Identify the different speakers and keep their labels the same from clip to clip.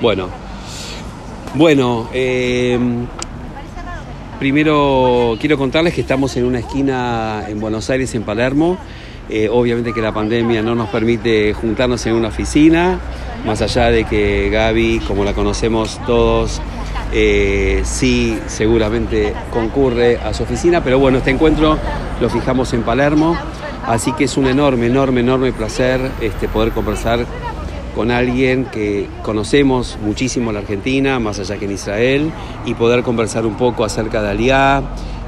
Speaker 1: Bueno, bueno, eh, primero quiero contarles que estamos en una esquina en Buenos Aires, en Palermo. Eh, obviamente que la pandemia no nos permite juntarnos en una oficina, más allá de que Gaby, como la conocemos todos, eh, sí seguramente concurre a su oficina, pero bueno, este encuentro lo fijamos en Palermo, así que es un enorme, enorme, enorme placer este, poder conversar con alguien que conocemos muchísimo en la Argentina, más allá que en Israel, y poder conversar un poco acerca de Aliá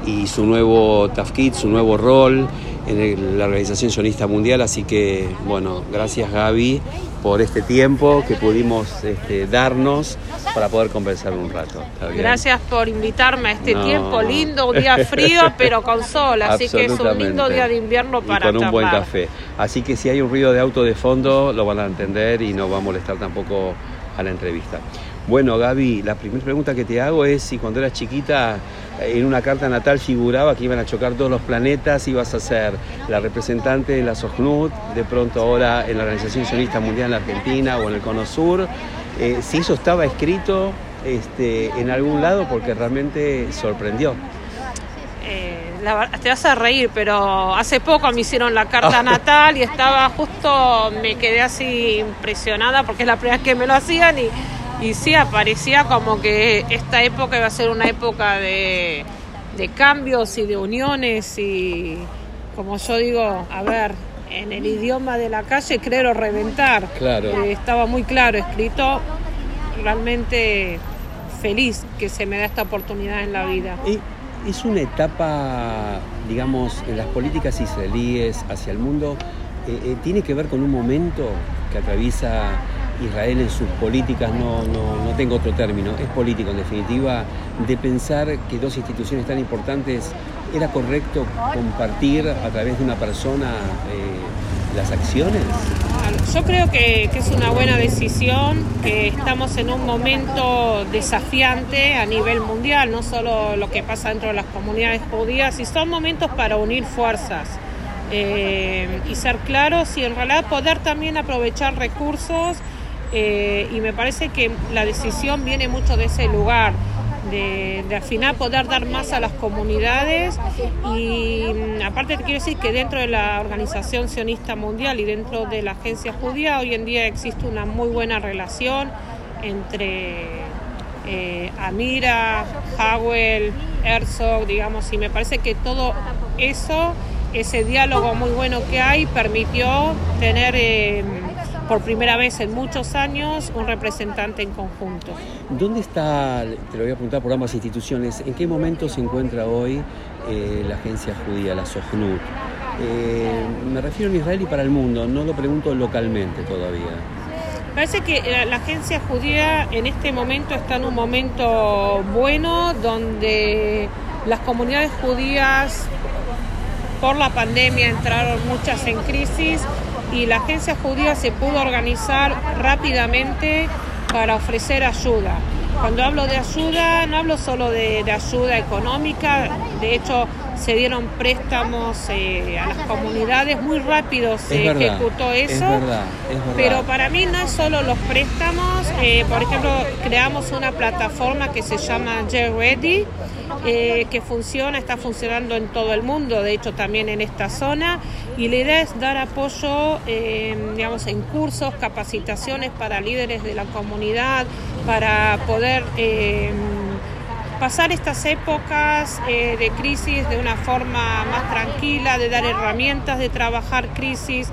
Speaker 1: y su nuevo tafkit, su nuevo rol en la Organización Sionista Mundial. Así que, bueno, gracias Gaby por este tiempo que pudimos este, darnos para poder conversar un rato.
Speaker 2: Gracias por invitarme a este tiempo lindo, un día frío pero con sol, así que es un lindo día de invierno para
Speaker 1: y con un buen café. Así que si hay un ruido de auto de fondo lo van a entender y no va a molestar tampoco a la entrevista. Bueno, Gaby, la primera pregunta que te hago es si cuando eras chiquita en una carta natal figuraba que iban a chocar todos los planetas, ibas a ser la representante de la SOGNUT, de pronto ahora en la Organización Sionista Mundial en la Argentina o en el Cono Sur. Eh, si eso estaba escrito este, en algún lado porque realmente sorprendió.
Speaker 2: Eh, te vas a reír, pero hace poco me hicieron la carta natal y estaba justo, me quedé así impresionada porque es la primera vez que me lo hacían y y sí, aparecía como que esta época iba a ser una época de, cambios y de uniones y como yo digo, a ver, en el idioma de la calle, creo reventar.
Speaker 1: Claro.
Speaker 2: Eh, estaba muy claro escrito, realmente feliz que se me da esta oportunidad en la vida.
Speaker 1: Y es una etapa, digamos, en las políticas israelíes hacia el mundo, eh, eh, tiene que ver con un momento que atraviesa Israel en sus políticas, no, no, tengo otro término, es político en definitiva, de pensar que dos instituciones tan importantes era correcto compartir a través de una persona eh, las acciones?
Speaker 2: Yo creo que, es una buena decisión, que estamos en un momento desafiante a nivel mundial, no solo lo que pasa dentro de las comunidades judías, y son momentos para unir fuerzas. Eh, y ser claros y en realidad poder también aprovechar recursos eh, y me parece que la decisión viene mucho de ese lugar, de, al final poder dar más a las comunidades. Y mm, aparte te quiero decir que dentro de la Organización Sionista Mundial y dentro de la Agencia Judía hoy en día existe una muy buena relación entre eh, Amira, Howell, Herzog, digamos, y me parece que todo eso, ese diálogo muy bueno que hay, permitió tener... Eh, por primera vez en muchos años un representante en conjunto.
Speaker 1: ¿Dónde está, te lo voy a preguntar por ambas instituciones, en qué momento se encuentra hoy eh, la agencia judía, la SOGNUT? Eh, me refiero a Israel y para el mundo, no lo pregunto localmente todavía.
Speaker 2: Parece que la, la agencia judía en este momento está en un momento bueno donde las comunidades judías por la pandemia entraron muchas en crisis y la agencia judía se pudo organizar rápidamente para ofrecer ayuda. Cuando hablo de ayuda, no hablo solo de, ayuda económica, de hecho se dieron préstamos eh, a las comunidades, muy rápido se ejecutó eso, pero para mí no es solo los préstamos, eh, por ejemplo, creamos una plataforma que se llama J Ready, eh, que funciona, está funcionando en todo el mundo, de hecho también en esta zona, y la idea es dar apoyo, eh, digamos, en cursos, capacitaciones para líderes de la comunidad, para poder eh, pasar estas épocas de crisis de una forma más tranquila, de dar herramientas de trabajar crisis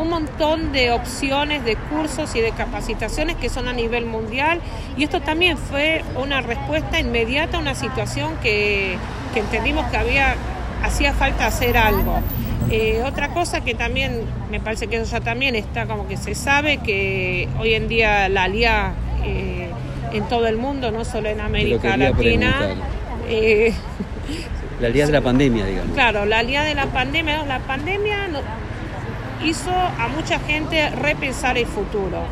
Speaker 2: un montón de opciones de cursos y de capacitaciones que son a nivel mundial y esto también fue una respuesta inmediata a una situación que, entendimos que había hacía falta hacer algo. Eh, otra cosa que también me parece que eso ya también está como que se sabe que hoy en día la ALIA eh, en todo el mundo, no solo en América Latina.
Speaker 1: Eh, la ALIA de la pandemia, digamos.
Speaker 2: Claro, la ALIA de la pandemia, la pandemia hizo a mucha gente repensar el futuro.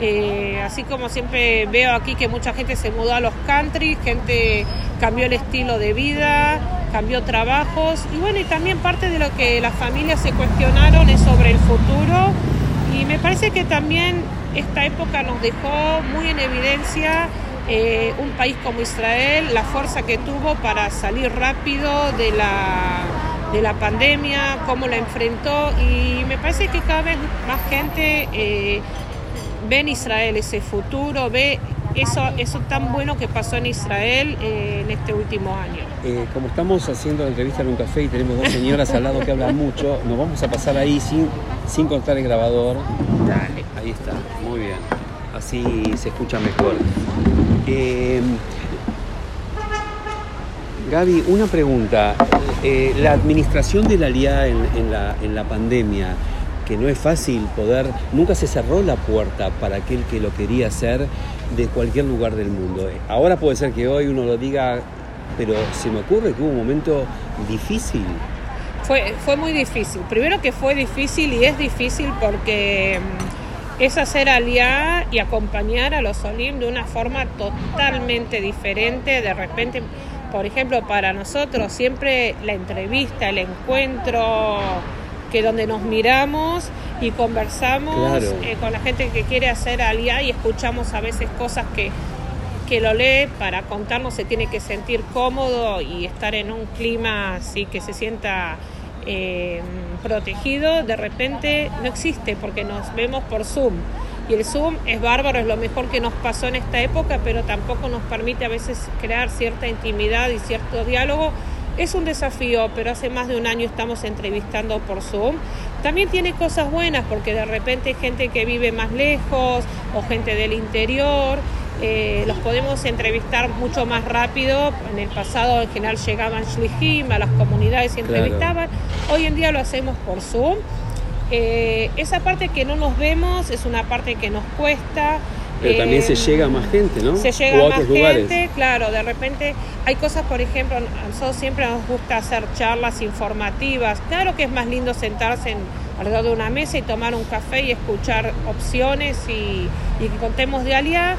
Speaker 2: Eh, así como siempre veo aquí que mucha gente se mudó a los country, gente cambió el estilo de vida, cambió trabajos y bueno, y también parte de lo que las familias se cuestionaron es sobre el futuro y me parece que también esta época nos dejó muy en evidencia eh, un país como Israel, la fuerza que tuvo para salir rápido de la, de la pandemia, cómo la enfrentó y me parece que cada vez más gente eh, ve en Israel ese futuro, ve eso, eso tan bueno que pasó en Israel eh, en este último año.
Speaker 1: Eh, como estamos haciendo la entrevista en un café y tenemos dos señoras al lado que hablan mucho, nos vamos a pasar ahí sin, sin cortar el grabador.
Speaker 2: Dale.
Speaker 1: Ahí está, muy bien. Así se escucha mejor. Eh, Gaby, una pregunta. Eh, la administración de la LIA en, la, en la pandemia, que no es fácil poder, nunca se cerró la puerta para aquel que lo quería hacer de cualquier lugar del mundo. Ahora puede ser que hoy uno lo diga, pero se me ocurre que hubo un momento difícil.
Speaker 2: Fue, muy difícil. Primero que fue difícil y es difícil porque mm, es hacer aliar y acompañar a los Olim de una forma totalmente diferente. De repente, por ejemplo, para nosotros siempre la entrevista, el encuentro, que donde nos miramos y conversamos
Speaker 1: Claro.
Speaker 2: eh, con la gente que quiere hacer aliá y escuchamos a veces cosas que, que lo lee para contarnos se tiene que sentir cómodo y estar en un clima así que se sienta eh, protegido, de repente no existe porque nos vemos por Zoom. Y el Zoom es bárbaro, es lo mejor que nos pasó en esta época, pero tampoco nos permite a veces crear cierta intimidad y cierto diálogo. Es un desafío, pero hace más de un año estamos entrevistando por Zoom. También tiene cosas buenas porque de repente hay gente que vive más lejos o gente del interior. eh, los podemos entrevistar mucho más rápido. En el pasado en general llegaban shlichim a las comunidades y
Speaker 1: Claro.
Speaker 2: entrevistaban. Hoy en día lo hacemos por Zoom. Eh, esa parte que no nos vemos es una parte que nos cuesta.
Speaker 1: Pero también se
Speaker 2: Eh,
Speaker 1: llega a más gente, ¿no?
Speaker 2: se
Speaker 1: O
Speaker 2: llega
Speaker 1: a
Speaker 2: a más
Speaker 1: otros lugares.
Speaker 2: gente, claro, de repente hay cosas, por ejemplo, a nosotros siempre nos gusta hacer charlas informativas. Claro que es más lindo sentarse en, alrededor de una mesa y tomar un café y escuchar opciones y, y que contemos de aliá,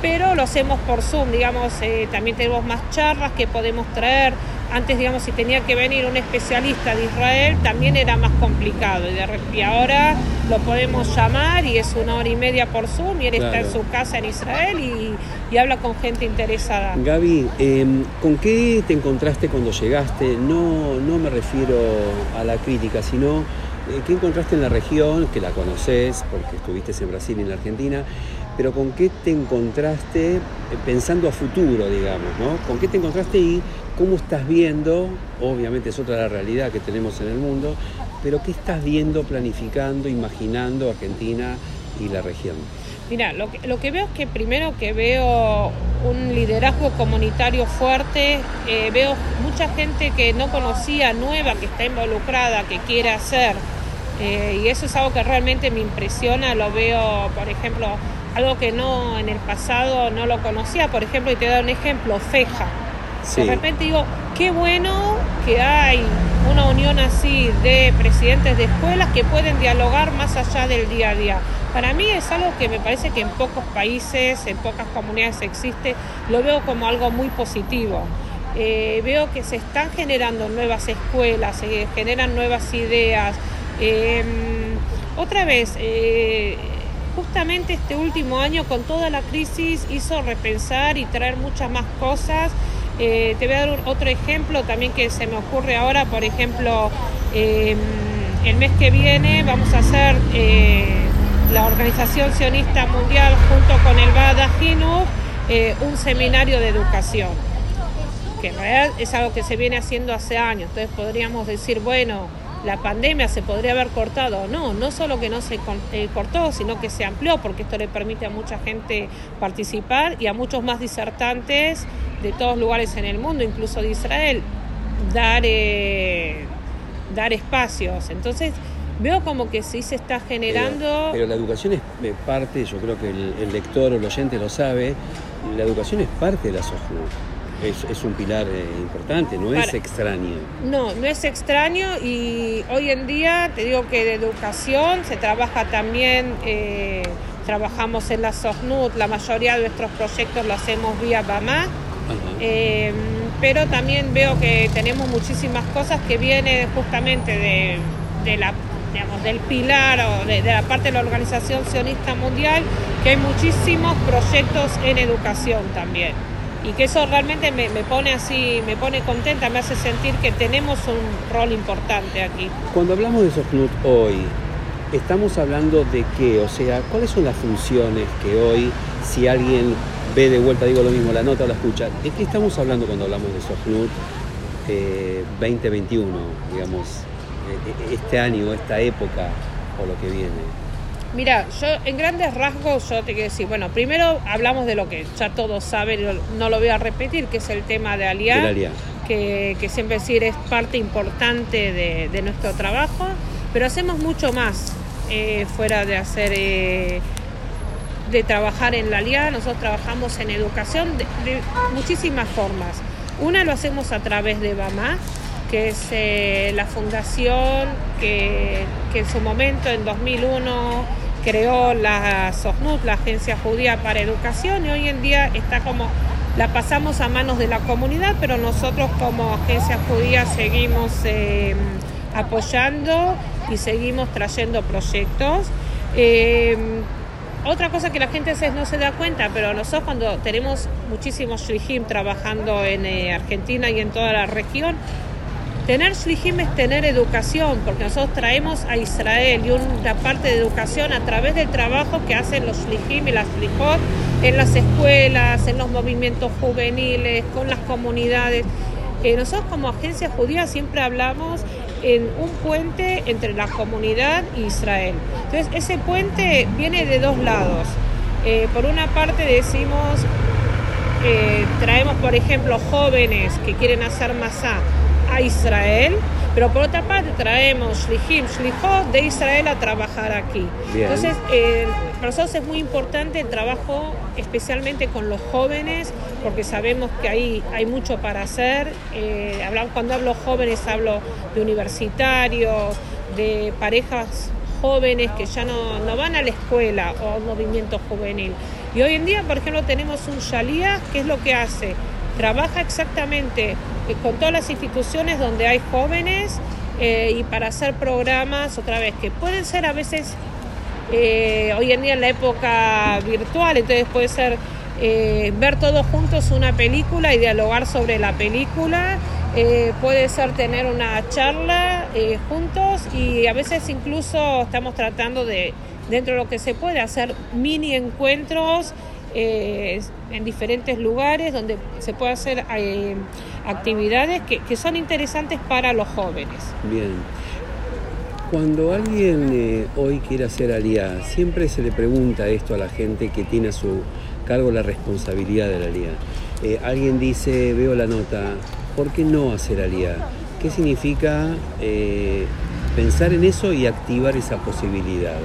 Speaker 2: pero lo hacemos por Zoom, digamos, eh, también tenemos más charlas que podemos traer. Antes, digamos, si tenía que venir un especialista de Israel, también era más complicado. Y, de y ahora lo podemos llamar y es una hora y media por Zoom y él está en su casa en Israel y, y habla con gente interesada.
Speaker 1: Gaby, eh, ¿con qué te encontraste cuando llegaste? No, no me refiero a la crítica, sino eh, qué encontraste en la región, que la conoces, porque estuviste en Brasil y en la Argentina, pero con qué te encontraste eh, pensando a futuro, digamos, ¿no? ¿Con qué te encontraste y cómo estás viendo? Obviamente es otra la realidad que tenemos en el mundo, pero ¿qué estás viendo, planificando, imaginando Argentina y la región?
Speaker 2: Mira, lo que, lo que veo es que primero que veo un liderazgo comunitario fuerte, eh, veo mucha gente que no conocía, nueva, que está involucrada, que quiere hacer, eh, y eso es algo que realmente me impresiona, lo veo, por ejemplo, algo que no en el pasado no lo conocía, por ejemplo, y te doy un ejemplo, Feja.
Speaker 1: Sí.
Speaker 2: De repente digo, qué bueno que hay una unión así de presidentes de escuelas que pueden dialogar más allá del día a día. Para mí es algo que me parece que en pocos países, en pocas comunidades existe, lo veo como algo muy positivo. Eh, veo que se están generando nuevas escuelas, se generan nuevas ideas. Eh, otra vez, eh, justamente este último año con toda la crisis hizo repensar y traer muchas más cosas. Eh, te voy a dar otro ejemplo también que se me ocurre ahora, por ejemplo, eh, el mes que viene vamos a hacer eh, la Organización Sionista Mundial junto con el Bada Hinu eh, un seminario de educación que en es algo que se viene haciendo hace años. Entonces podríamos decir, bueno, la pandemia se podría haber cortado. No, no solo que no se eh, cortó, sino que se amplió, porque esto le permite a mucha gente participar y a muchos más disertantes de todos lugares en el mundo, incluso de Israel, dar, eh, dar espacios. Entonces veo como que sí se está generando...
Speaker 1: Pero, la educación es eh, parte, yo creo que el, el lector o el oyente lo sabe, la educación es parte de la SOJNU. Es, es un pilar eh, importante, no es extraño.
Speaker 2: No, no es extraño y hoy en día te digo que de educación se trabaja también, eh, trabajamos en la SOSNUT, la mayoría de nuestros proyectos lo hacemos vía BAMA, eh, pero también veo que tenemos muchísimas cosas que vienen justamente de, de la, digamos, del pilar o de, la parte de la Organización Sionista Mundial, que hay muchísimos proyectos en educación también. Y que eso realmente me, pone así, me pone contenta, me hace sentir que tenemos un rol importante aquí.
Speaker 1: Cuando hablamos de Socnut hoy, estamos hablando de qué, o sea, ¿cuáles son las funciones que hoy, si alguien ve de vuelta, digo lo mismo, la nota o la escucha, ¿de qué estamos hablando cuando hablamos de Socnut 2021, digamos, e, e, este año, esta época o lo que viene?
Speaker 2: Mira, yo en grandes rasgos yo te quiero decir, bueno, primero hablamos de lo que ya todos saben, no lo voy a repetir, que es el tema de Aliar, que, que, siempre decir es parte importante de, nuestro trabajo, pero hacemos mucho más eh, fuera de hacer, eh, de trabajar en la Alianza, nosotros trabajamos en educación de, de muchísimas formas. Una lo hacemos a través de BAMA, que es eh, la fundación que, en su momento, en 2001, creó la SOSNUT, la Agencia Judía para Educación, y hoy en día está como, la pasamos a manos de la comunidad, pero nosotros como Agencia Judía seguimos eh, apoyando y seguimos trayendo proyectos. Eh, otra cosa que la gente no se da cuenta, pero nosotros cuando tenemos muchísimos shlichim trabajando en Argentina y en toda la región, tener shlichim es tener educación, porque nosotros traemos a Israel y una parte de educación a través del trabajo que hacen los shlichim y las shlichot en las escuelas, en los movimientos juveniles, con las comunidades. Eh, nosotros como agencia judía siempre hablamos en un puente entre la comunidad e Israel. Entonces, ese puente viene de dos lados. Eh, por una parte decimos, eh, traemos, por ejemplo, jóvenes que quieren hacer masá a Israel, pero por otra parte traemos Shlihim, Shlihot de Israel a trabajar aquí. Entonces, eh, para nosotros es muy importante el trabajo especialmente con los jóvenes, porque sabemos que ahí hay mucho para hacer. Eh, cuando hablo jóvenes hablo de universitarios, de parejas jóvenes que ya no, no van a la escuela o a un movimiento juvenil. Y hoy en día, por ejemplo, tenemos un Shalía, que es lo que hace? Trabaja exactamente con todas las instituciones donde hay jóvenes eh, y para hacer programas, otra vez, que pueden ser a veces, eh, hoy en día en la época virtual, entonces puede ser ver todos juntos una película y dialogar sobre la película, puede ser tener una charla juntos y a veces incluso estamos tratando de, dentro de lo que se puede, hacer mini encuentros eh, en diferentes lugares donde se puede hacer eh, actividades que, son interesantes para los jóvenes.
Speaker 1: Bien. Cuando alguien eh, hoy quiere hacer alía, siempre se le pregunta esto a la gente que tiene a su cargo la responsabilidad de la alía. alguien dice, veo la nota, ¿por qué no hacer alía? ¿Qué significa pensar en eso y activar esa posibilidad?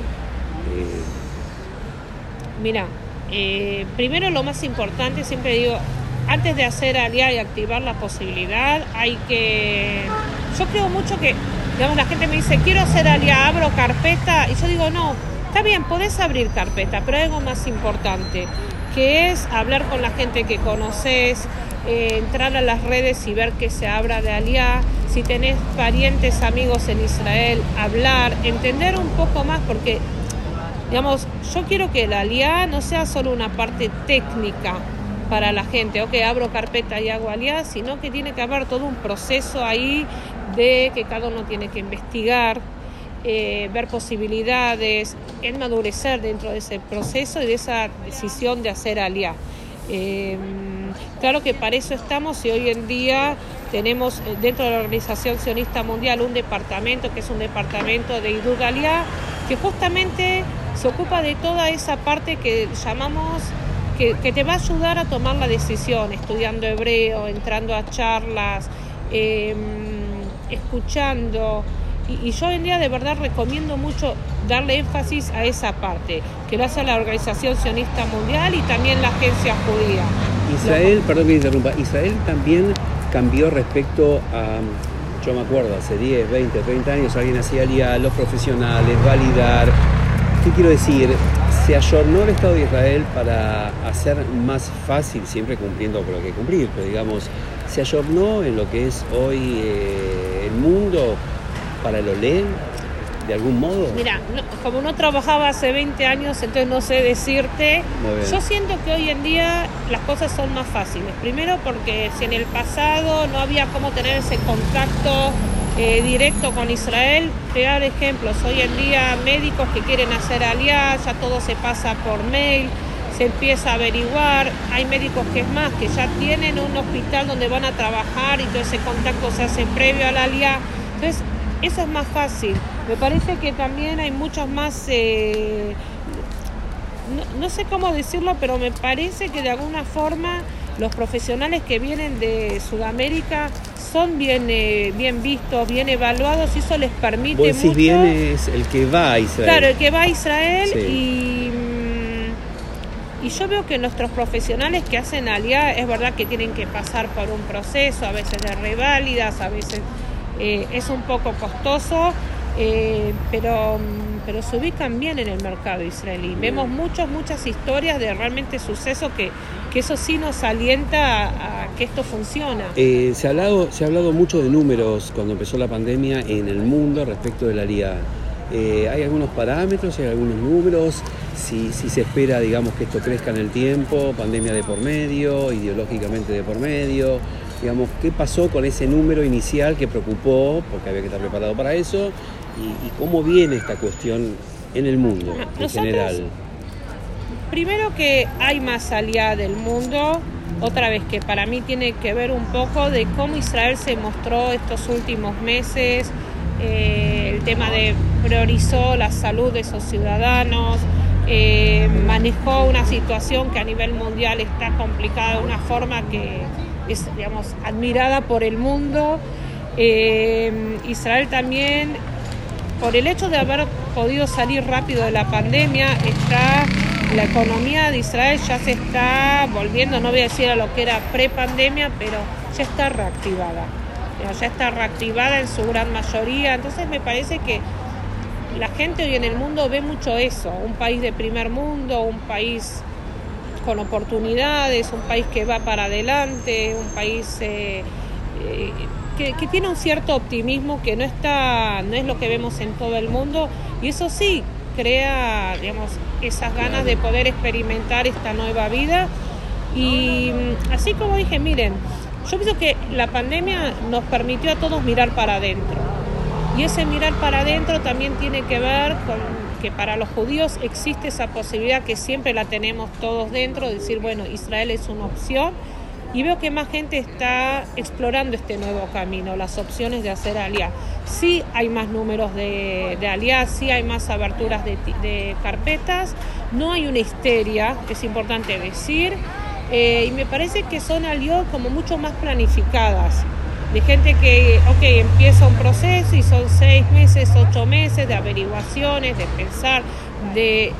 Speaker 2: Mira, eh, primero lo más importante, siempre digo, antes de hacer aliá y activar la posibilidad, hay que... Yo creo mucho que, digamos, la gente me dice, quiero hacer aliá, abro carpeta, y yo digo, no, está bien, podés abrir carpeta, pero algo más importante, que es hablar con la gente que conoces, eh, entrar a las redes y ver que se abra de aliá, si tenés parientes, amigos en Israel, hablar, entender un poco más, porque Digamos, yo quiero que la aliá no sea solo una parte técnica para la gente, o abro carpeta y hago aliá, sino que tiene que haber todo un proceso ahí de que cada uno tiene que investigar, eh, ver posibilidades, enmadurecer dentro de ese proceso y de esa decisión de hacer aliá. Eh, claro que para eso estamos y hoy en día tenemos eh, dentro de la Organización Sionista Mundial un departamento que es un departamento de Idug Aliá, que justamente se ocupa de toda esa parte que llamamos, que, te va a ayudar a tomar la decisión, estudiando hebreo, entrando a charlas, em, escuchando. Y, yo hoy en día de verdad recomiendo mucho darle énfasis a esa parte, que lo hace la Organización Sionista Mundial y también la Agencia Judía.
Speaker 1: Israel, perdón que interrumpa, Israel también cambió respecto a, yo me acuerdo, hace 10, 20, 30 años alguien hacía a los profesionales, validar, ¿Qué quiero decir? Se ayornó el Estado de Israel para hacer más fácil, siempre cumpliendo con lo que cumplir, pero digamos, se ayornó en lo que es hoy eh, el mundo para el OLE. de algún modo?
Speaker 2: Mira, como no trabajaba hace 20 años, entonces no sé decirte. Yo siento que hoy en día las cosas son más fáciles. Primero porque si en el pasado no había cómo tener ese contacto eh, directo con Israel, dar ejemplos. Hoy en día médicos que quieren hacer alianza, todo se pasa por mail, se empieza a averiguar. Hay médicos que es más, que ya tienen un hospital donde van a trabajar y todo ese contacto se hace previo a la alianza. Entonces, eso es más fácil. Me parece que también hay muchos más, eh, no, sé cómo decirlo, pero me parece que de alguna forma los profesionales que vienen de Sudamérica son bien, eh, bien vistos, bien evaluados y eso les permite...
Speaker 1: Vos decís bien es el que va a Israel.
Speaker 2: Claro, el que va a Israel y... Mm, y yo veo que nuestros profesionales que hacen alía es verdad que tienen que pasar por un proceso, a veces de reválidas, a veces eh, es un poco costoso, eh, pero, pero se ubican bien en el mercado israelí. Vemos muchas, muchas historias de realmente suceso que, que eso sí nos alienta a, que esto funciona.
Speaker 1: Eh, se, ha hablado, se ha hablado mucho de números cuando empezó la pandemia en el mundo respecto de la liga. ¿Hay algunos parámetros, hay algunos números? Si, si, se espera, digamos, que esto crezca en el tiempo, pandemia de por medio, ideológicamente de por medio, digamos, qué pasó con ese número inicial que preocupó, porque había que estar preparado para eso, y, cómo viene esta cuestión en el mundo en general.
Speaker 2: Primero que hay más salida del mundo, otra vez que para mí tiene que ver un poco de cómo Israel se mostró estos últimos meses, eh, el tema de priorizó la salud de sus ciudadanos, eh, manejó una situación que a nivel mundial está complicada de una forma que es digamos, admirada por el mundo. Eh, Israel también, por el hecho de haber podido salir rápido de la pandemia, está la economía de Israel ya se está volviendo, no voy a decir a lo que era pre-pandemia, pero ya está reactivada. Ya está reactivada en su gran mayoría. Entonces me parece que la gente hoy en el mundo ve mucho eso, un país de primer mundo, un país con oportunidades, un país que va para adelante, un país eh, eh, que, tiene un cierto optimismo que no está, no es lo que vemos en todo el mundo, y eso sí crea, digamos, esas ganas de poder experimentar esta nueva vida. Y mm, así como dije, miren, yo pienso que la pandemia nos permitió a todos mirar para adentro. Y ese mirar para adentro también tiene que ver con que para los judíos existe esa posibilidad que siempre la tenemos todos dentro, de decir, bueno, Israel es una opción. Y veo que más gente está explorando este nuevo camino, las opciones de hacer aliá. Sí hay más números de, de aliá, sí hay más aberturas de, carpetas, no hay una histeria, es importante decir, eh, y me parece que son alió como mucho más planificadas de gente que, ok, empieza un proceso y son seis meses, ocho meses de averiguaciones, de pensar, de...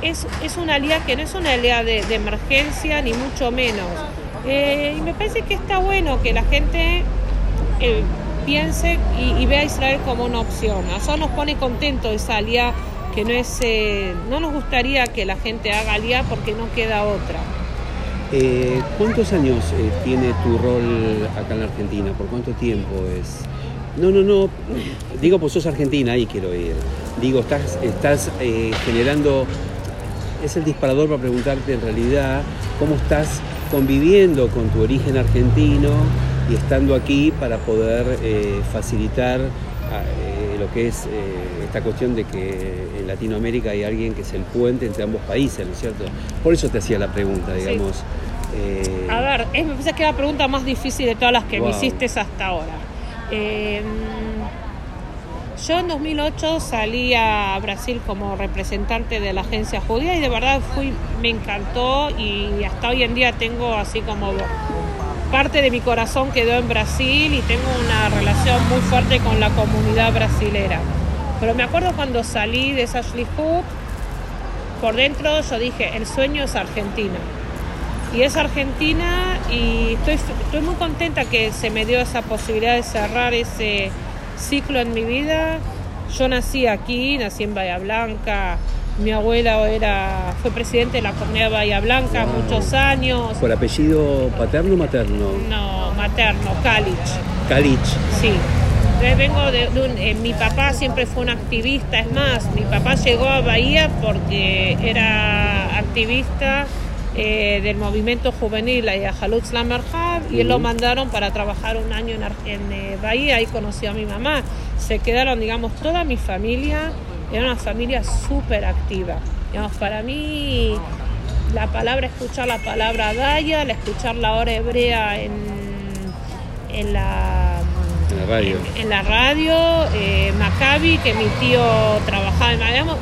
Speaker 2: Es, es una alianza que no es una alianza de, emergencia, ni mucho menos. Eh, y me parece que está bueno que la gente eh, piense y, vea a Israel como una opción. A nosotros nos pone contento esa alianza que no es... Eh, no nos gustaría que la gente haga alianza porque no queda otra.
Speaker 1: ¿Cuántos años tiene tu rol acá en la Argentina? ¿Por cuánto tiempo es? No, no, no. Digo, pues sos argentina, ahí quiero ir. Digo, estás, estás generando. Es el disparador para preguntarte en realidad cómo estás conviviendo con tu origen argentino y estando aquí para poder facilitar lo que es esta cuestión de que en Latinoamérica hay alguien que es el puente entre ambos países, ¿no es cierto? Por eso te hacía la pregunta, digamos.
Speaker 2: Eh, a ver, es, me parece que es la pregunta más difícil de todas las que me hiciste hasta ahora. Yo en 2008 salí a Brasil como representante de la agencia judía y de verdad fui, me encantó y hasta hoy en día tengo así como parte de mi corazón quedó en Brasil y tengo una relación muy fuerte con la comunidad brasilera. Pero me acuerdo cuando salí de esa Hood, por dentro yo dije, el sueño es Argentina. Y es Argentina y estoy, estoy muy contenta que se me dio esa posibilidad de cerrar ese ciclo en mi vida. Yo nací aquí, nací en Bahía Blanca, mi abuela era, fue presidente de la comunidad de Bahía Blanca muchos años.
Speaker 1: ¿Por apellido paterno o materno?
Speaker 2: No, materno, Calich.
Speaker 1: Calich.
Speaker 2: Sí. Entonces vengo de, un, eh, mi papá siempre fue un activista, es más, mi papá llegó a Bahía porque era activista eh, del movimiento juvenil la Jalutz Lamerhab y él lo mandaron para trabajar un año en, en eh, Bahía, ahí conoció a mi mamá. Se quedaron, digamos, toda mi familia, era una familia súper activa. Digamos, para mí la palabra, escuchar la palabra Daya, escuchar la hora hebrea en, en la
Speaker 1: en la radio.
Speaker 2: En, la radio, eh, Maccabi, que mi tío trabajaba en digamos,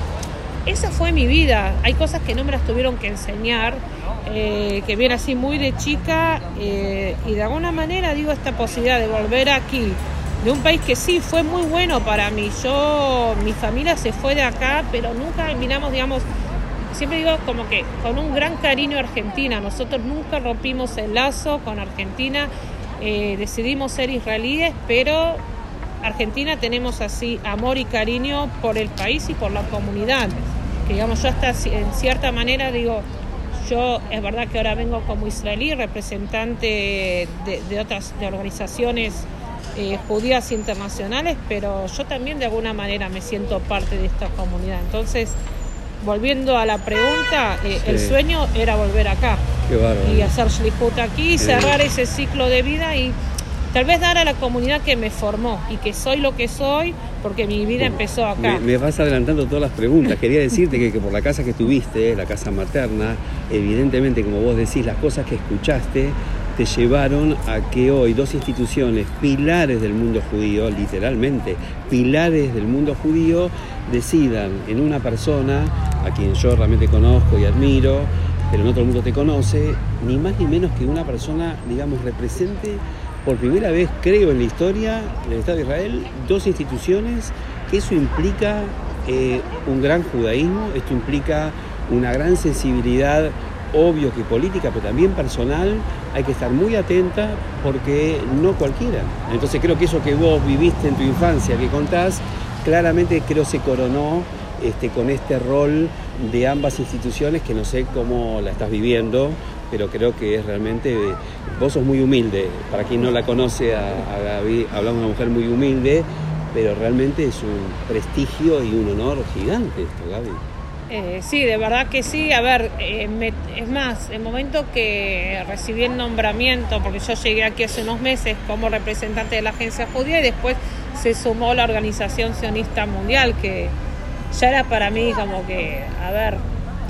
Speaker 2: Esa fue mi vida. Hay cosas que no me las tuvieron que enseñar, eh, que viene así muy de chica, eh, y de alguna manera digo esta posibilidad de volver aquí, de un país que sí fue muy bueno para mí. Yo, mi familia se fue de acá, pero nunca miramos, digamos, siempre digo como que con un gran cariño a Argentina. Nosotros nunca rompimos el lazo con Argentina eh, decidimos ser israelíes, pero Argentina tenemos así amor y cariño por el país y por la comunidad. Que digamos, yo hasta en cierta manera digo, yo es verdad que ahora vengo como israelí, representante de, otras de organizaciones eh, judías internacionales, pero yo también de alguna manera me siento parte de esta comunidad. Entonces, volviendo a la pregunta, eh, el sueño era volver acá y hacer Shlihut aquí, cerrar ese ciclo de vida y tal vez dar a la comunidad que me formó y que soy lo que soy porque mi vida empezó acá.
Speaker 1: Me, vas adelantando todas las preguntas. Quería decirte que, que, por la casa que tuviste, la casa materna, evidentemente, como vos decís, las cosas que escuchaste te llevaron a que hoy dos instituciones, pilares del mundo judío, literalmente, pilares del mundo judío, decidan en una persona a quien yo realmente conozco y admiro, pero no todo el mundo te conoce, ni más ni menos que una persona, digamos, represente por primera vez, creo, en la historia del Estado de Israel, dos instituciones, que eso implica eh, un gran judaísmo, esto implica una gran sensibilidad, obvio que política, pero también personal, hay que estar muy atenta porque no cualquiera. Entonces creo que eso que vos viviste en tu infancia, que contás, claramente creo se coronó este, con este rol de ambas instituciones que no sé cómo la estás viviendo, pero creo que es realmente, vos sos muy humilde, para quien no la conoce a, Gaby, hablamos de una mujer muy humilde, pero realmente es un prestigio y un honor gigante esto, Gaby.
Speaker 2: Eh, sí, de verdad que sí. A ver, eh, es más, el momento que recibí el nombramiento, porque yo llegué aquí hace unos meses como representante de la agencia judía y después se sumó la Organización Sionista Mundial, que ya era para mí como que, a ver,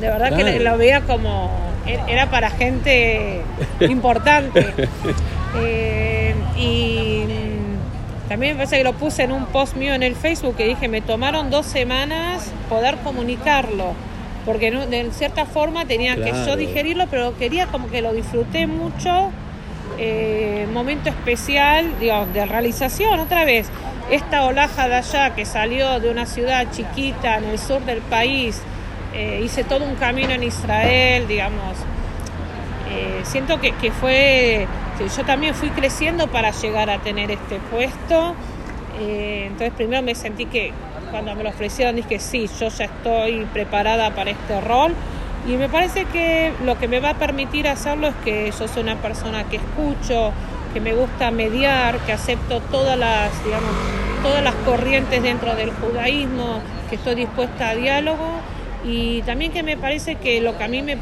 Speaker 2: de verdad que lo veía como, era para gente importante. Eh, y también me parece que lo puse en un post mío en el Facebook que dije, me tomaron dos semanas poder comunicarlo, porque de cierta forma tenía que yo digerirlo, pero quería como que lo disfruté mucho. Eh, momento especial digamos, de realización otra vez esta olaja de allá que salió de una ciudad chiquita en el sur del país, eh, hice todo un camino en Israel, digamos. Eh, siento que, fue, yo también fui creciendo para llegar a tener este puesto. Eh, entonces primero me sentí que cuando me lo ofrecieron dije sí, yo ya estoy preparada para este rol. Y me parece que lo que me va a permitir hacerlo es que yo soy una persona que escucho, que me gusta mediar, que acepto todas las, digamos, todas las corrientes dentro del judaísmo, que estoy dispuesta a diálogo y también que me parece que lo que a mí me,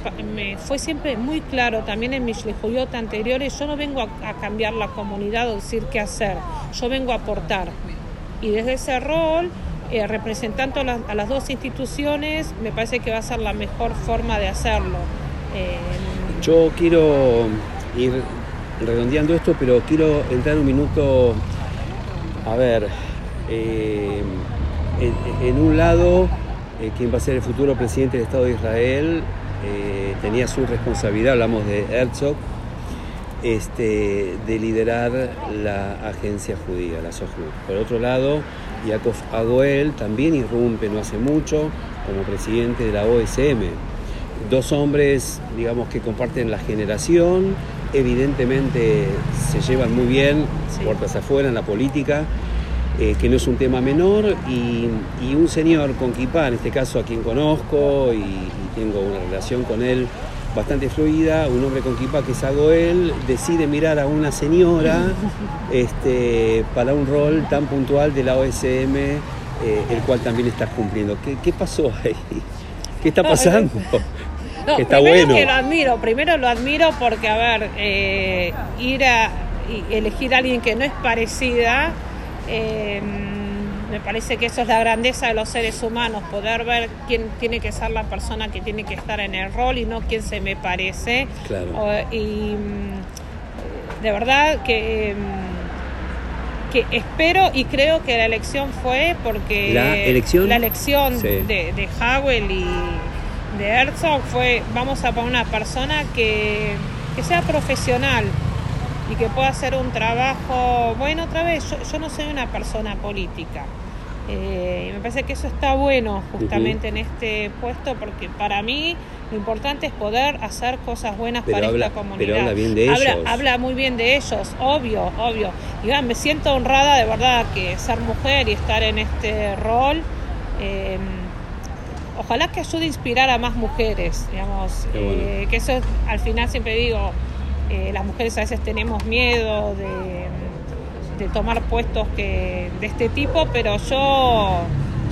Speaker 2: fue siempre muy claro también en mis lejuyot anteriores, yo no vengo a, cambiar la comunidad o decir qué hacer, yo vengo a aportar. Y desde ese rol, eh, representando a las, dos instituciones, me parece que va a ser la mejor forma de hacerlo.
Speaker 1: Eh, yo quiero ir redondeando esto, pero quiero entrar un minuto, a ver, eh, en, un lado, eh, quien va a ser el futuro presidente del Estado de Israel eh, tenía su responsabilidad, hablamos de Herzog, este, de liderar la agencia judía, la SOHUD. Por otro lado, Yaakov Agoel también irrumpe no hace mucho como presidente de la OSM. Dos hombres, digamos, que comparten la generación, evidentemente se llevan muy bien, puertas afuera en la política, eh, que no es un tema menor, y, un señor con Kipá, en este caso a quien conozco y, tengo una relación con él bastante fluida, un hombre con kipa que es Agoel, decide mirar a una señora este, para un rol tan puntual de la OSM, eh, el cual también estás cumpliendo. ¿Qué, pasó ahí? ¿Qué está pasando?
Speaker 2: No, está primero bueno. que lo admiro, primero lo admiro porque, a ver, eh, ir a elegir a alguien que no es parecida, eh, me parece que eso es la grandeza de los seres humanos, poder ver quién tiene que ser la persona que tiene que estar en el rol y no quién se me parece. y mm, de verdad que, mm, que espero y creo que la elección fue porque
Speaker 1: la elección,
Speaker 2: la elección de, de Howell y de Herzog fue vamos a poner una persona que, que sea profesional y que pueda hacer un trabajo, bueno, otra vez, yo, yo no soy una persona política, eh, me parece que eso está bueno justamente en este puesto porque para mí lo importante es poder hacer cosas buenas para esta comunidad.
Speaker 1: Pero habla bien de
Speaker 2: habla,
Speaker 1: ellos.
Speaker 2: Habla muy bien de ellos, obvio, obvio. Y me siento honrada de verdad que ser mujer y estar en este rol. Eh, ojalá que ayude a inspirar a más mujeres, digamos. Eh, que eso al final siempre digo, las mujeres a veces tenemos miedo de de tomar puestos que, de este tipo, pero yo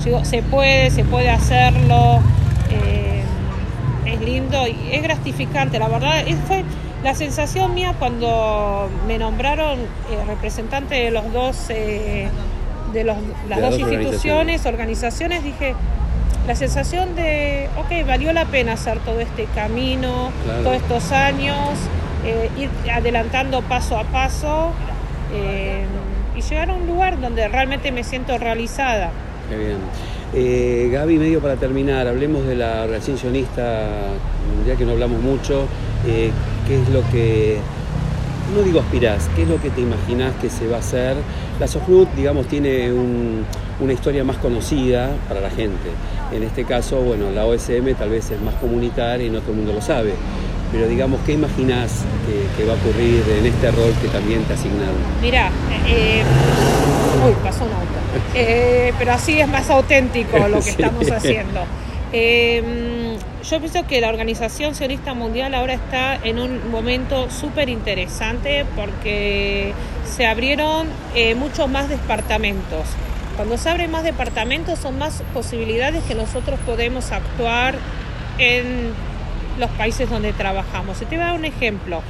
Speaker 2: digo, se puede, se puede hacerlo, eh, es lindo y es gratificante, la verdad, fue la sensación mía cuando me nombraron eh, representante de los dos, eh, de los, las, dos, instituciones, organizaciones. dije, la sensación de, ok, valió la pena hacer todo este camino, todos estos años, ir adelantando paso a paso eh, y llegar a un lugar donde realmente me siento realizada.
Speaker 1: Qué bien. Eh, Gaby, medio para terminar, hablemos de la relación sionista, ya que no hablamos mucho, eh, ¿qué es lo que, no digo aspirás, qué es lo que te imaginás que se va a hacer? La Sofnut, digamos, tiene una historia más conocida para la gente. En este caso, bueno, la OSM tal vez es más comunitaria y no todo el mundo lo sabe pero digamos, ¿qué imaginas que, va a ocurrir en este rol que también te asignaron?
Speaker 2: Mira, eh, uy, pasó un auto, eh, pero así es más auténtico lo que estamos haciendo. Em, yo pienso que la Organización Sionista Mundial ahora está en un momento súper interesante porque se abrieron eh, muchos más departamentos. Cuando se abren más departamentos son más posibilidades que nosotros podemos actuar en los países donde trabajamos. te voy a dar un ejemplo.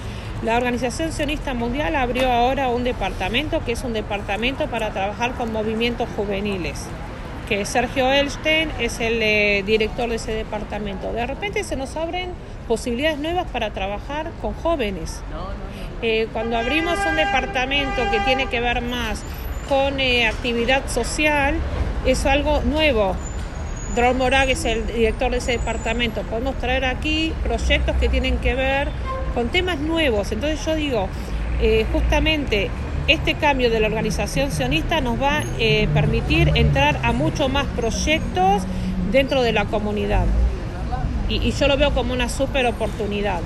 Speaker 2: La Organización Sionista Mundial abrió ahora un departamento que es un departamento para trabajar con movimientos juveniles que Sergio Elstein es el eh, director de ese departamento. De repente se nos abren posibilidades nuevas para trabajar con jóvenes. Eh, cuando abrimos un departamento que tiene que ver más con eh, actividad social, es algo nuevo. Drol Morag es el director de ese departamento. Podemos traer aquí proyectos que tienen que ver con temas nuevos. Entonces yo digo, eh, justamente este cambio de la organización sionista nos va a eh, permitir entrar a mucho más proyectos dentro de la comunidad. y yo lo veo como una súper oportunidad.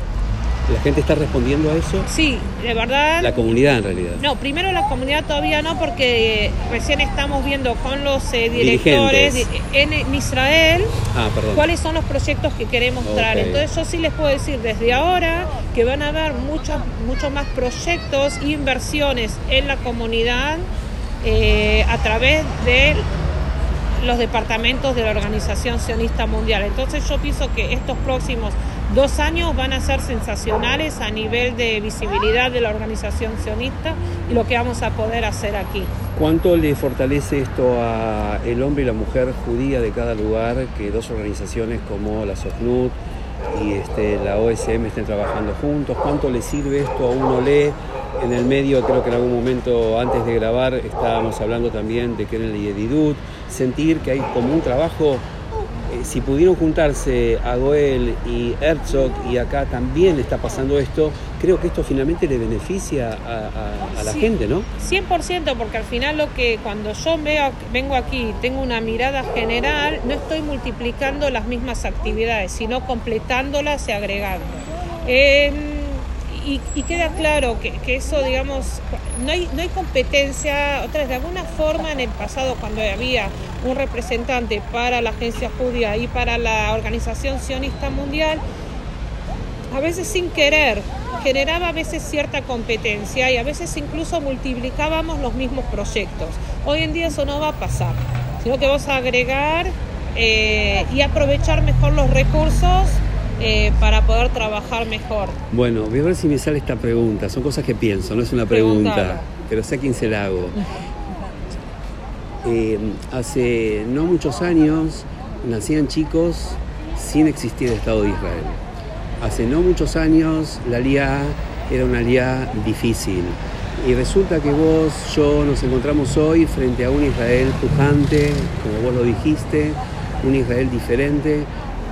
Speaker 1: ¿La gente está respondiendo a eso?
Speaker 2: Sí, de verdad.
Speaker 1: La comunidad en realidad.
Speaker 2: No, primero la comunidad todavía no, porque recién estamos viendo con los eh, directores en, Israel
Speaker 1: ah,
Speaker 2: cuáles son los proyectos que queremos traer. Entonces yo sí les puedo decir desde ahora que van a haber muchos, muchos más proyectos e inversiones en la comunidad eh, a través de los departamentos de la Organización Sionista Mundial. Entonces yo pienso que estos próximos dos años van a ser sensacionales a nivel de visibilidad de la organización sionista y lo que vamos a poder hacer aquí.
Speaker 1: ¿Cuánto le fortalece esto a el hombre y la mujer judía de cada lugar que dos organizaciones como la SOCNUT y este, la OSM estén trabajando juntos? ¿Cuánto le sirve esto a uno lee? En el medio, creo que en algún momento antes de grabar estábamos hablando también de que en el Yedidut, sentir que hay como un trabajo si pudieron juntarse a Goel y Herzog y acá también está pasando esto, creo que esto finalmente le beneficia a, la gente, ¿no?
Speaker 2: 100%, porque al final lo que cuando yo veo, vengo aquí y tengo una mirada general, no estoy multiplicando las mismas actividades, sino completándolas y agregando. Em, y, queda claro que, eso, digamos, no hay, no hay competencia, otra vez, de alguna forma en el pasado cuando había un representante para la agencia judía y para la Organización Sionista Mundial, a veces sin querer, generaba a veces cierta competencia y a veces incluso multiplicábamos los mismos proyectos. Hoy en día eso no va a pasar, sino que vas a agregar eh, y aprovechar mejor los recursos eh, para poder trabajar mejor.
Speaker 1: Bueno, voy a ver si me sale esta pregunta. Son cosas que pienso, no es una pregunta, pero sé a quién se la hago. Eh, hace no muchos años nacían chicos sin existir el Estado de Israel. Hace no muchos años la LIA era una LIA difícil. Y resulta que vos, yo nos encontramos hoy frente a un Israel pujante, como vos lo dijiste, un Israel diferente.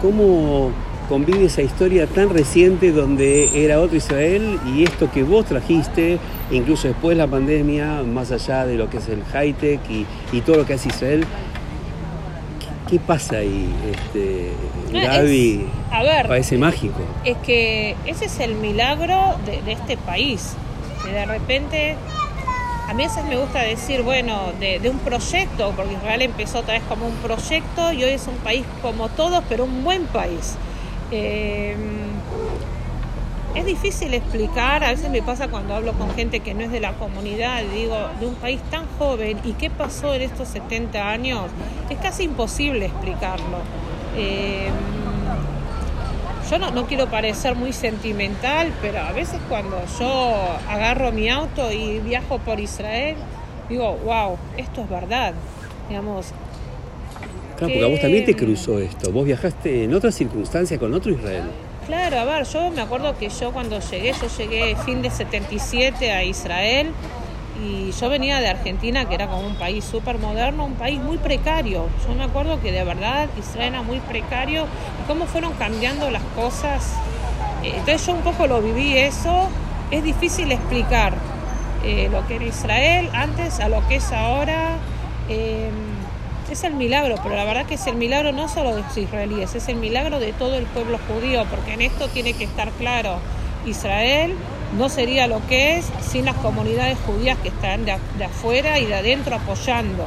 Speaker 1: ¿Cómo convive esa historia tan reciente donde era otro Israel y esto que vos trajiste, incluso después de la pandemia, más allá de lo que es el high-tech y, todo lo que hace Israel, ¿qué, pasa ahí, este, Gaby? a ver, parece mágico.
Speaker 2: Es que ese es el milagro de, este país, que de repente a mí a veces me gusta decir, bueno, de, un proyecto, porque Israel empezó otra vez como un proyecto y hoy es un país como todos, pero un buen país. Em, es difícil explicar, a veces me pasa cuando hablo con gente que no es de la comunidad, digo, de un país tan joven y qué pasó en estos 70 años, es casi imposible explicarlo. Em, yo no, no, quiero parecer muy sentimental, pero a veces cuando yo agarro mi auto y viajo por Israel, digo, wow, esto es verdad. Digamos,
Speaker 1: Claro, porque a vos también te cruzó esto. Vos viajaste en otra circunstancia con otro Israel.
Speaker 2: Claro, a ver, yo me acuerdo que yo cuando llegué, yo llegué fin de 77 a Israel y yo venía de Argentina, que era como un país súper moderno, un país muy precario. Yo me acuerdo que de verdad Israel era muy precario y cómo fueron cambiando las cosas. Eh, entonces yo un poco lo viví eso. Es difícil explicar eh, lo que era Israel antes a lo que es ahora. Eh, es el milagro, pero la verdad que es el milagro no solo de los israelíes, es el milagro de todo el pueblo judío, porque en esto tiene que estar claro, Israel no sería lo que es sin las comunidades judías que están de, afuera y de adentro apoyando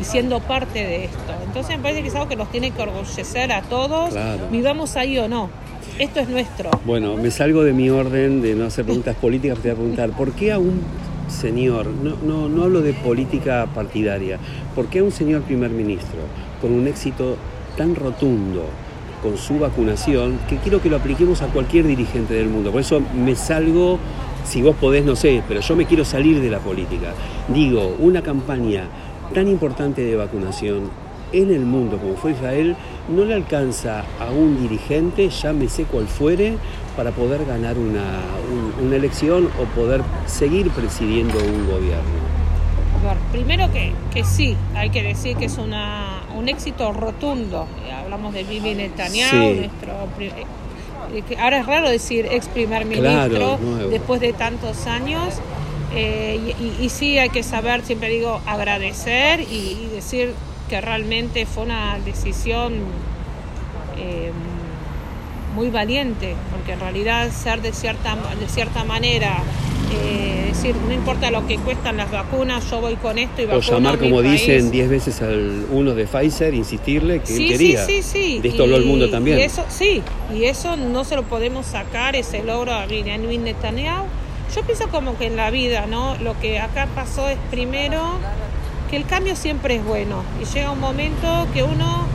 Speaker 2: y siendo parte de esto. Entonces me parece que es algo que nos tiene que orgullecer a todos, vivamos ahí o no. Esto es nuestro.
Speaker 1: Bueno, me salgo de mi orden de no hacer preguntas políticas, te voy a preguntar, ¿por qué aún señor, no, no, no hablo de política partidaria, ¿por qué un señor primer ministro con un éxito tan rotundo con su vacunación, que quiero que lo apliquemos a cualquier dirigente del mundo? Por eso me salgo, si vos podés, no sé, pero yo me quiero salir de la política. Digo, una campaña tan importante de vacunación en el mundo como fue Israel, no le alcanza a un dirigente, llámese cual fuere, para poder ganar una, elección o poder seguir presidiendo un gobierno?
Speaker 2: primero que, que sí, hay que decir que es una, un éxito rotundo. Eh, hablamos de Bibi Netanyahu, nuestro eh, ahora es raro decir ex primer ministro después de tantos años. Eh, y, sí hay que saber, siempre digo, agradecer y, decir que realmente fue una decisión muy valiente, porque en realidad ser de cierta, de cierta manera, eh, decir, no importa lo que cuestan las vacunas, yo voy con esto y vacuno
Speaker 1: O llamar, como dicen, 10 veces al uno de Pfizer, insistirle que él quería.
Speaker 2: Sí, sí,
Speaker 1: sí. De esto el mundo también.
Speaker 2: Y eso, sí, y eso no se lo podemos sacar, ese logro a Benjamin Netanyahu. Yo pienso como que en la vida, ¿no? Lo que acá pasó es primero que el cambio siempre es bueno y llega un momento que uno...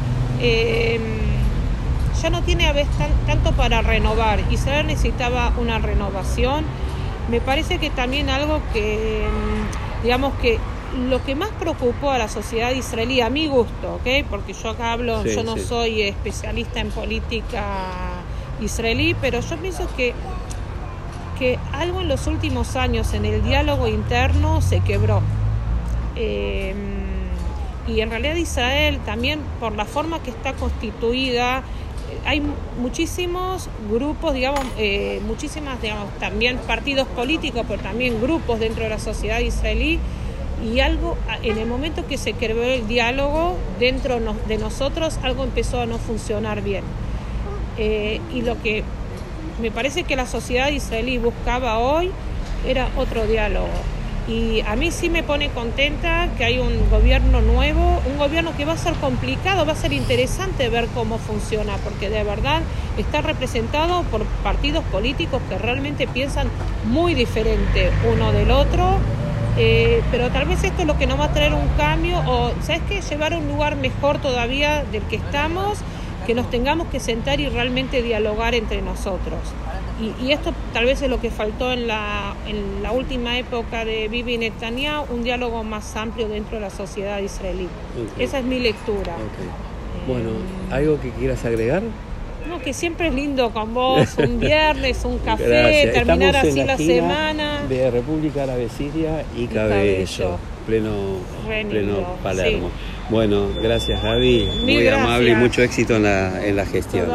Speaker 2: Eh, ya no tiene a veces tanto para renovar. Israel necesitaba una renovación. Me parece que también algo que, mm, digamos que lo que más preocupó a la sociedad israelí, a mi gusto, ¿ok? Porque yo acá hablo, yo no soy especialista en política israelí, pero yo pienso que, que algo en los últimos años en el diálogo interno se quebró. Em, y en realidad Israel también por la forma que está constituida, hay muchísimos grupos, digamos, eh, muchísimas, digamos, también partidos políticos, pero también grupos dentro de la sociedad israelí. Y algo, en el momento que se creó el diálogo dentro de nosotros, algo empezó a no funcionar bien. Eh, y lo que me parece que la sociedad israelí buscaba hoy era otro diálogo. Y a mí sí me pone contenta que hay un gobierno nuevo, un gobierno que va a ser complicado, va a ser interesante ver cómo funciona, porque de verdad está representado por partidos políticos que realmente piensan muy diferente uno del otro. Eh, pero tal vez esto es lo que nos va a traer un cambio o, ¿sabes qué? Llevar a un lugar mejor todavía del que estamos, que nos tengamos que sentar y realmente dialogar entre nosotros. Y, esto tal vez es lo que faltó en la, en la última época de Bibi Netanyahu, un diálogo más amplio dentro de la sociedad israelí. Esa es mi lectura.
Speaker 1: Bueno, ¿algo que quieras agregar?
Speaker 2: No, que siempre es lindo con vos, un viernes, un café, terminar así la, semana.
Speaker 1: De República Árabe Siria y, Cabello, pleno, pleno Palermo. Bueno, gracias Gaby, muy amable y mucho éxito en la, en la gestión.